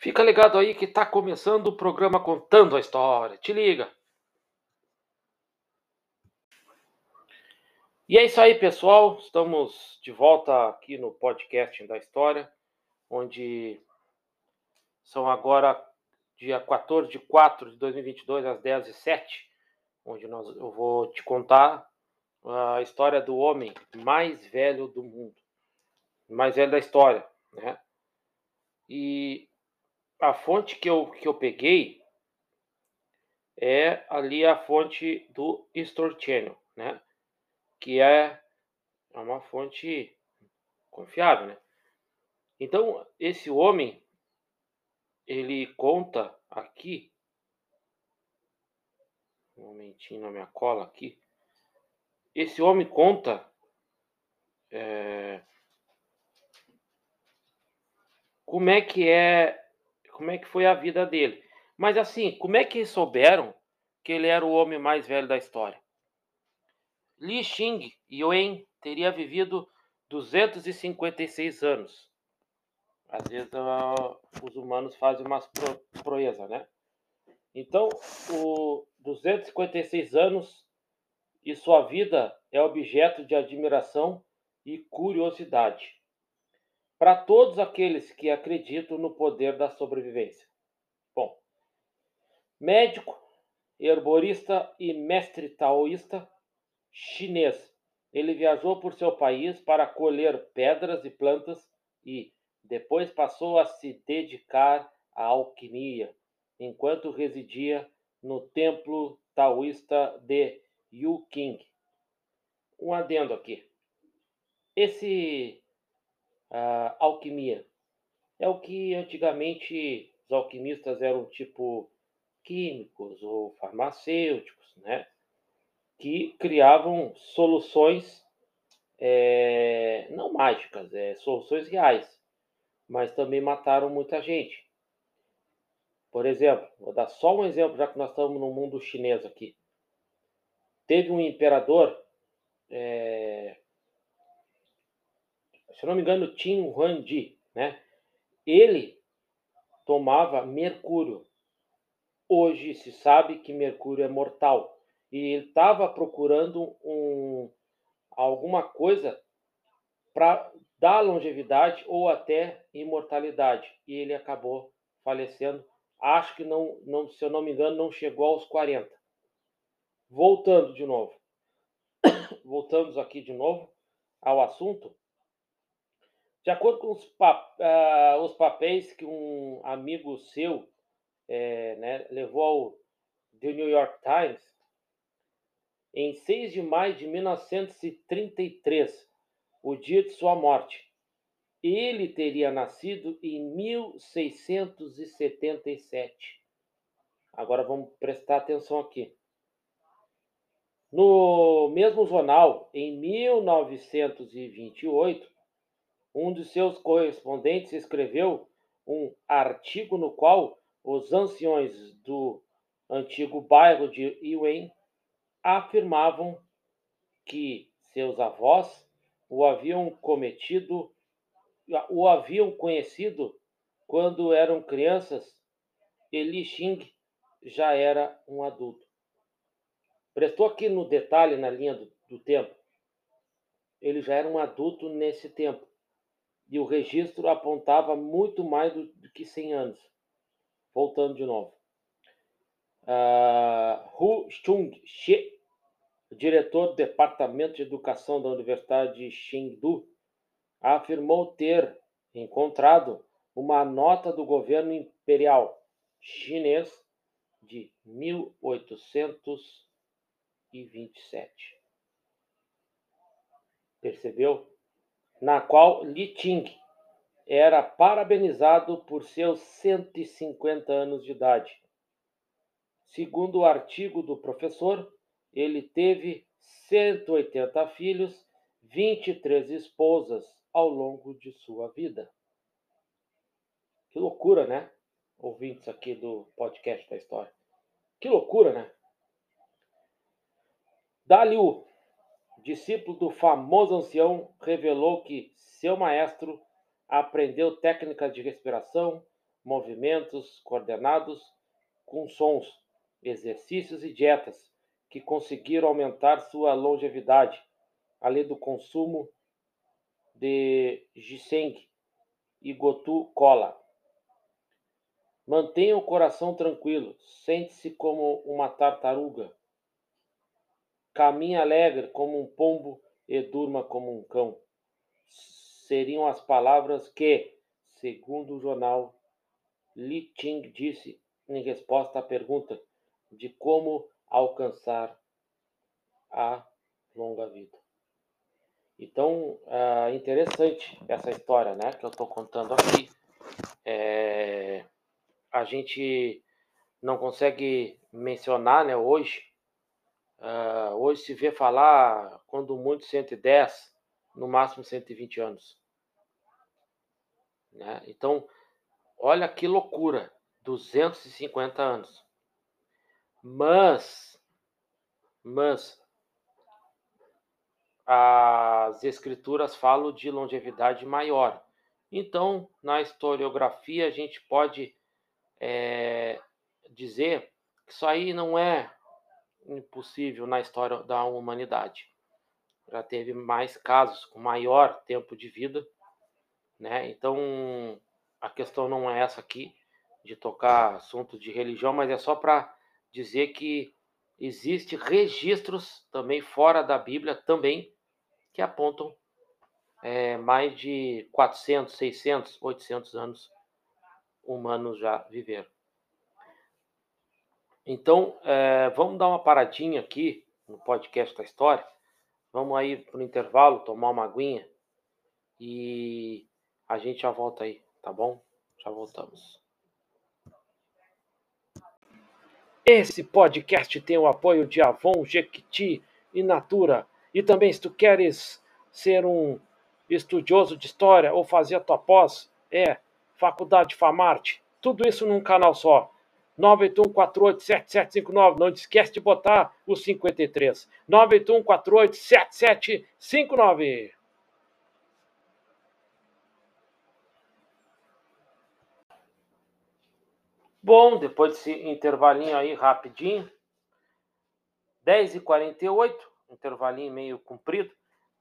Fica ligado aí que tá começando o programa Contando a História. Te liga! E é isso aí, pessoal. Estamos de volta aqui no podcast da História, onde são agora dia 14 de 4 de 2022, às 10 h 07 onde nós, eu vou te contar a história do homem mais velho do mundo, mais velho da história, né? E a fonte que eu, que eu peguei é ali a fonte do History Channel, né? Que é uma fonte confiável, né? Então, esse homem, ele conta aqui, um momentinho na minha cola aqui, esse homem conta é, como é que é, como é que foi a vida dele. Mas assim, como é que souberam que ele era o homem mais velho da história? Li Xing Yuan teria vivido 256 anos. Às vezes uh, os humanos fazem umas pro, proezas, né? Então, o 256 anos e sua vida é objeto de admiração e curiosidade para todos aqueles que acreditam no poder da sobrevivência. Bom, médico, herborista e mestre taoísta chinês, ele viajou por seu país para colher pedras e plantas e depois passou a se dedicar à alquimia, enquanto residia no templo taoísta de Yu King. Um adendo aqui. Esse uh, alquimia é o que antigamente os alquimistas eram tipo químicos ou farmacêuticos, né? Que criavam soluções é, não mágicas, é, soluções reais, mas também mataram muita gente. Por exemplo, vou dar só um exemplo, já que nós estamos no mundo chinês aqui. Teve um imperador, é, se não me engano, Qin Huangdi, né? Ele tomava mercúrio. Hoje se sabe que mercúrio é mortal. E ele estava procurando um, alguma coisa para dar longevidade ou até imortalidade. E ele acabou falecendo. Acho que não, não, se eu não me engano, não chegou aos 40 voltando de novo, voltamos aqui de novo ao assunto. De acordo com os, pap uh, os papéis que um amigo seu é, né, levou ao The New York Times, em 6 de maio de 1933, o dia de sua morte, ele teria nascido em 1677. Agora vamos prestar atenção aqui. No mesmo jornal, em 1928, um de seus correspondentes escreveu um artigo no qual os anciões do antigo bairro de Iwen afirmavam que seus avós o haviam cometido, o haviam conhecido quando eram crianças e Li Xing já era um adulto. Prestou aqui no detalhe, na linha do, do tempo. Ele já era um adulto nesse tempo. E o registro apontava muito mais do, do que 100 anos. Voltando de novo. Uh, Hu Chung-she, diretor do Departamento de Educação da Universidade de Chengdu, afirmou ter encontrado uma nota do governo imperial chinês de 1800 e 27. Percebeu? Na qual Li Ting era parabenizado por seus 150 anos de idade. Segundo o artigo do professor, ele teve 180 filhos, 23 esposas ao longo de sua vida. Que loucura, né? Ouvintes aqui do podcast da história. Que loucura, né? Daliu, discípulo do famoso ancião, revelou que seu maestro aprendeu técnicas de respiração, movimentos coordenados com sons, exercícios e dietas que conseguiram aumentar sua longevidade, além do consumo de ginseng e gotu cola. Mantenha o coração tranquilo, sente-se como uma tartaruga. Caminhe alegre como um pombo e durma como um cão. Seriam as palavras que, segundo o jornal, Li Ching disse em resposta à pergunta de como alcançar a longa vida. Então, é interessante essa história, né, que eu estou contando aqui. É, a gente não consegue mencionar, né, hoje. Hoje se vê falar, quando muito, 110, no máximo 120 anos. Né? Então, olha que loucura, 250 anos. Mas, mas, as escrituras falam de longevidade maior. Então, na historiografia, a gente pode é, dizer que isso aí não é impossível na história da humanidade. Já teve mais casos com maior tempo de vida, né? Então, a questão não é essa aqui de tocar assunto de religião, mas é só para dizer que existe registros também fora da Bíblia também que apontam é, mais de 400, 600, 800 anos humanos já viveram. Então, é, vamos dar uma paradinha aqui no podcast da história. Vamos aí para o intervalo, tomar uma aguinha e a gente já volta aí, tá bom? Já voltamos. Esse podcast tem o apoio de Avon, Jequiti e Natura. E também, se tu queres ser um estudioso de história ou fazer a tua pós, é Faculdade Famarte. Tudo isso num canal só. 981487759. Não esquece de botar o 53. 981487759. Bom, depois desse intervalinho aí rapidinho, 10h48, intervalinho meio comprido,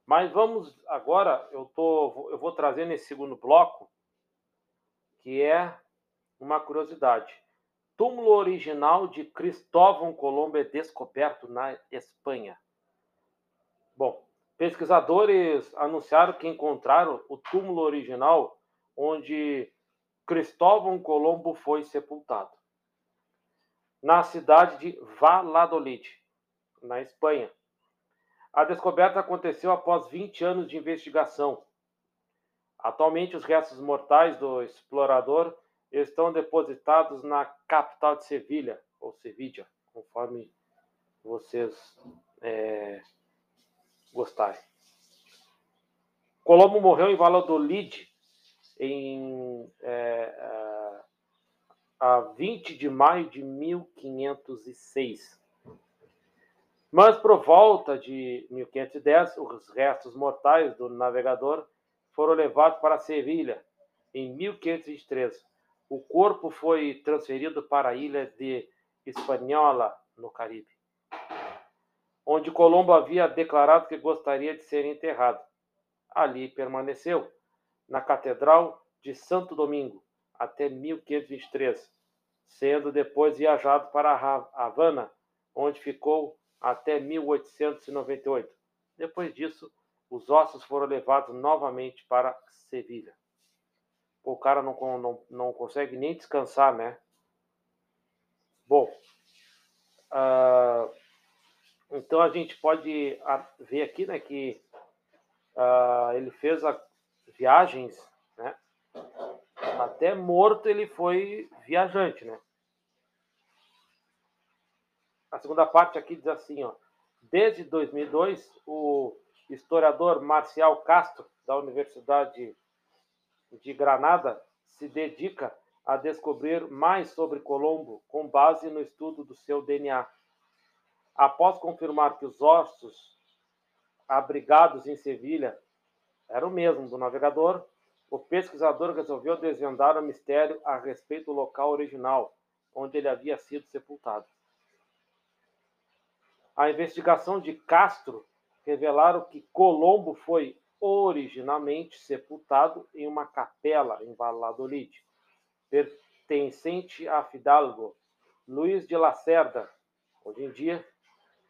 mas vamos agora, eu, tô, eu vou trazer nesse segundo bloco, que é uma curiosidade. Túmulo original de Cristóvão Colombo é descoberto na Espanha. Bom, pesquisadores anunciaram que encontraram o túmulo original onde Cristóvão Colombo foi sepultado. Na cidade de Valladolid, na Espanha. A descoberta aconteceu após 20 anos de investigação. Atualmente, os restos mortais do explorador estão depositados na capital de Sevilha, ou Sevilla, conforme vocês é, gostarem. Colombo morreu em Valladolid em é, é a 20 de maio de 1506. Mas por volta de 1510, os restos mortais do navegador foram levados para Sevilha em 1523. O corpo foi transferido para a ilha de Hispaniola, no Caribe, onde Colombo havia declarado que gostaria de ser enterrado. Ali permaneceu na Catedral de Santo Domingo até 1523, sendo depois viajado para Havana, onde ficou até 1898. Depois disso, os ossos foram levados novamente para Sevilha. O cara não, não, não consegue nem descansar, né? Bom, uh, então a gente pode ver aqui, né, que uh, ele fez a, viagens, né? Até morto ele foi viajante, né? A segunda parte aqui diz assim, ó. Desde 2002, o historiador Marcial Castro, da Universidade de Granada, se dedica a descobrir mais sobre Colombo com base no estudo do seu DNA. Após confirmar que os ossos abrigados em Sevilha era o mesmo do navegador, o pesquisador resolveu desvendar o mistério a respeito do local original onde ele havia sido sepultado. A investigação de Castro revelaram que Colombo foi originalmente sepultado em uma capela em Valladolid, pertencente a Fidalgo Luiz de Lacerda. Hoje em dia,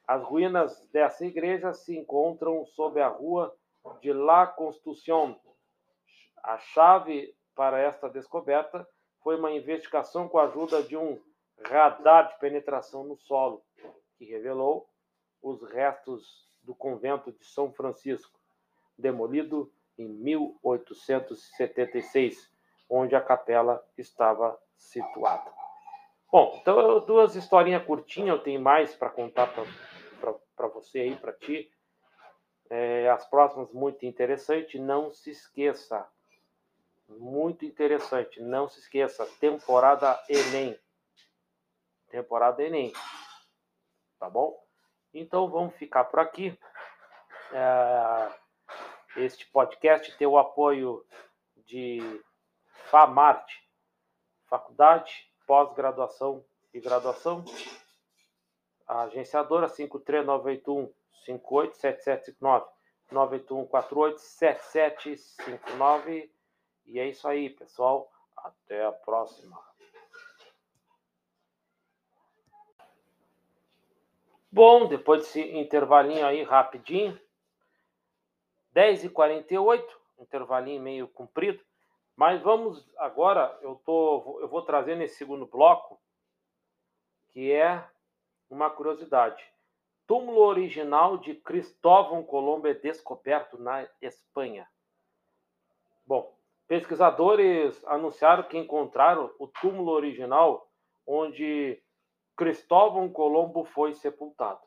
as ruínas dessa igreja se encontram sob a rua de La Constitución. A chave para esta descoberta foi uma investigação com a ajuda de um radar de penetração no solo, que revelou os restos do convento de São Francisco, demolido em 1876, onde a capela estava situada. Bom, então duas historinhas curtinhas eu tenho mais para contar para você aí, para ti. É, as próximas muito interessante. Não se esqueça, muito interessante. Não se esqueça, temporada Enem. Temporada Enem. Tá bom? Então vamos ficar por aqui. É, este podcast tem o apoio de FAMART, Faculdade, Pós-Graduação e Graduação. A agenciadora 53981 587759 981 48 7759 e é isso aí, pessoal. Até a próxima. Bom, depois desse intervalinho aí rapidinho, 10h48, intervalinho meio comprido, mas vamos agora, eu, tô, eu vou trazer nesse segundo bloco, que é uma curiosidade. Túmulo original de Cristóvão Colombo é descoberto na Espanha. Bom, Pesquisadores anunciaram que encontraram o túmulo original onde Cristóvão Colombo foi sepultado,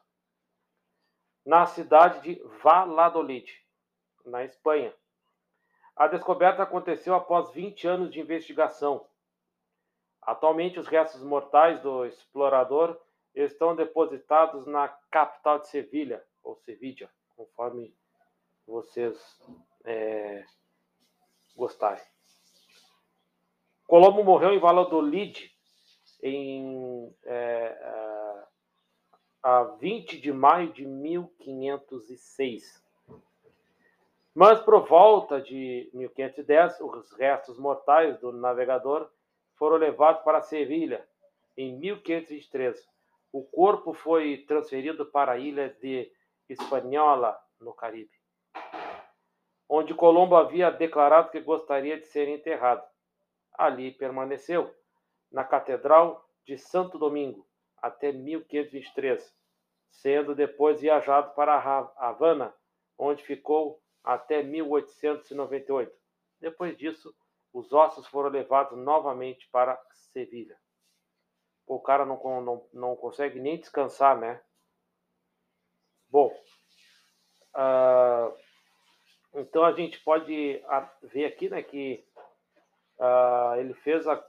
na cidade de Valladolid, na Espanha. A descoberta aconteceu após 20 anos de investigação. Atualmente, os restos mortais do explorador estão depositados na capital de Sevilha, ou Sevilla, conforme vocês é, gostarem. Colombo morreu em Valladolid em é, é a 20 de maio de 1506. Mas por volta de 1510, os restos mortais do navegador foram levados para Sevilha em 1523. O corpo foi transferido para a ilha de Hispaniola, no Caribe onde Colombo havia declarado que gostaria de ser enterrado. Ali permaneceu, na Catedral de Santo Domingo, até 1523, sendo depois viajado para Havana, onde ficou até 1898. Depois disso, os ossos foram levados novamente para Sevilha. O cara não, não, não consegue nem descansar, né? Bom, uh, então a gente pode ver aqui né, que uh, ele fez a,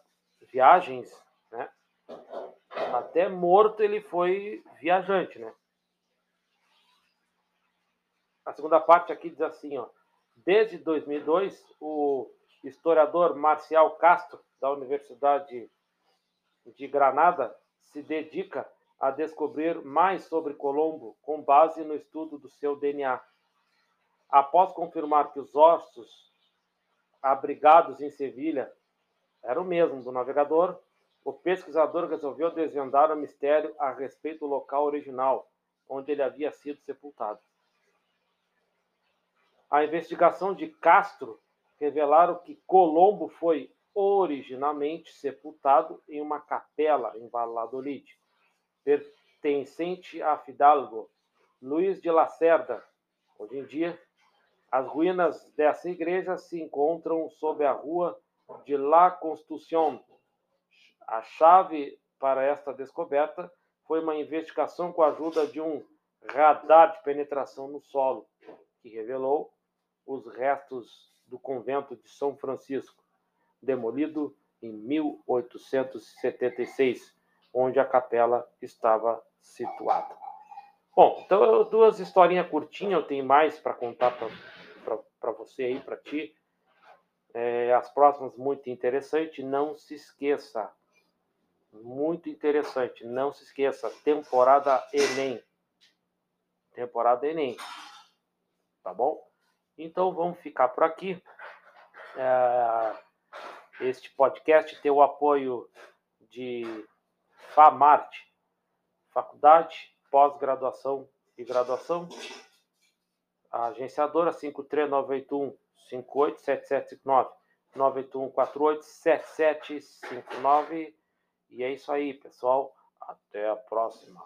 viagens, né? Até morto ele foi viajante, né? A segunda parte aqui diz assim, ó. Desde 2002, o historiador Marcial Castro, da Universidade de Granada, se dedica a descobrir mais sobre Colombo com base no estudo do seu DNA. Após confirmar que os ossos abrigados em Sevilha eram o mesmo do navegador, o pesquisador resolveu desvendar o mistério a respeito do local original onde ele havia sido sepultado. A investigação de Castro revelaram que Colombo foi originalmente sepultado em uma capela em Valladolid, pertencente a Fidalgo Luiz de Lacerda. Hoje em dia, as ruínas dessa igreja se encontram sob a rua de La Constitución. A chave para esta descoberta foi uma investigação com a ajuda de um radar de penetração no solo, que revelou os restos do convento de São Francisco, demolido em 1876, onde a capela estava situada. Bom, então duas historinhas curtinhas eu tenho mais para contar para você aí, para ti. É, as próximas, muito interessante. Não se esqueça. Muito interessante. Não se esqueça. Temporada Enem. Temporada Enem. Tá bom? Então vamos ficar por aqui. É, este podcast tem o apoio de FAMART, Faculdade, Pós-Graduação e Graduação, a agenciadora 53981 587759 981 48 7759 e é isso aí, pessoal. Até a próxima.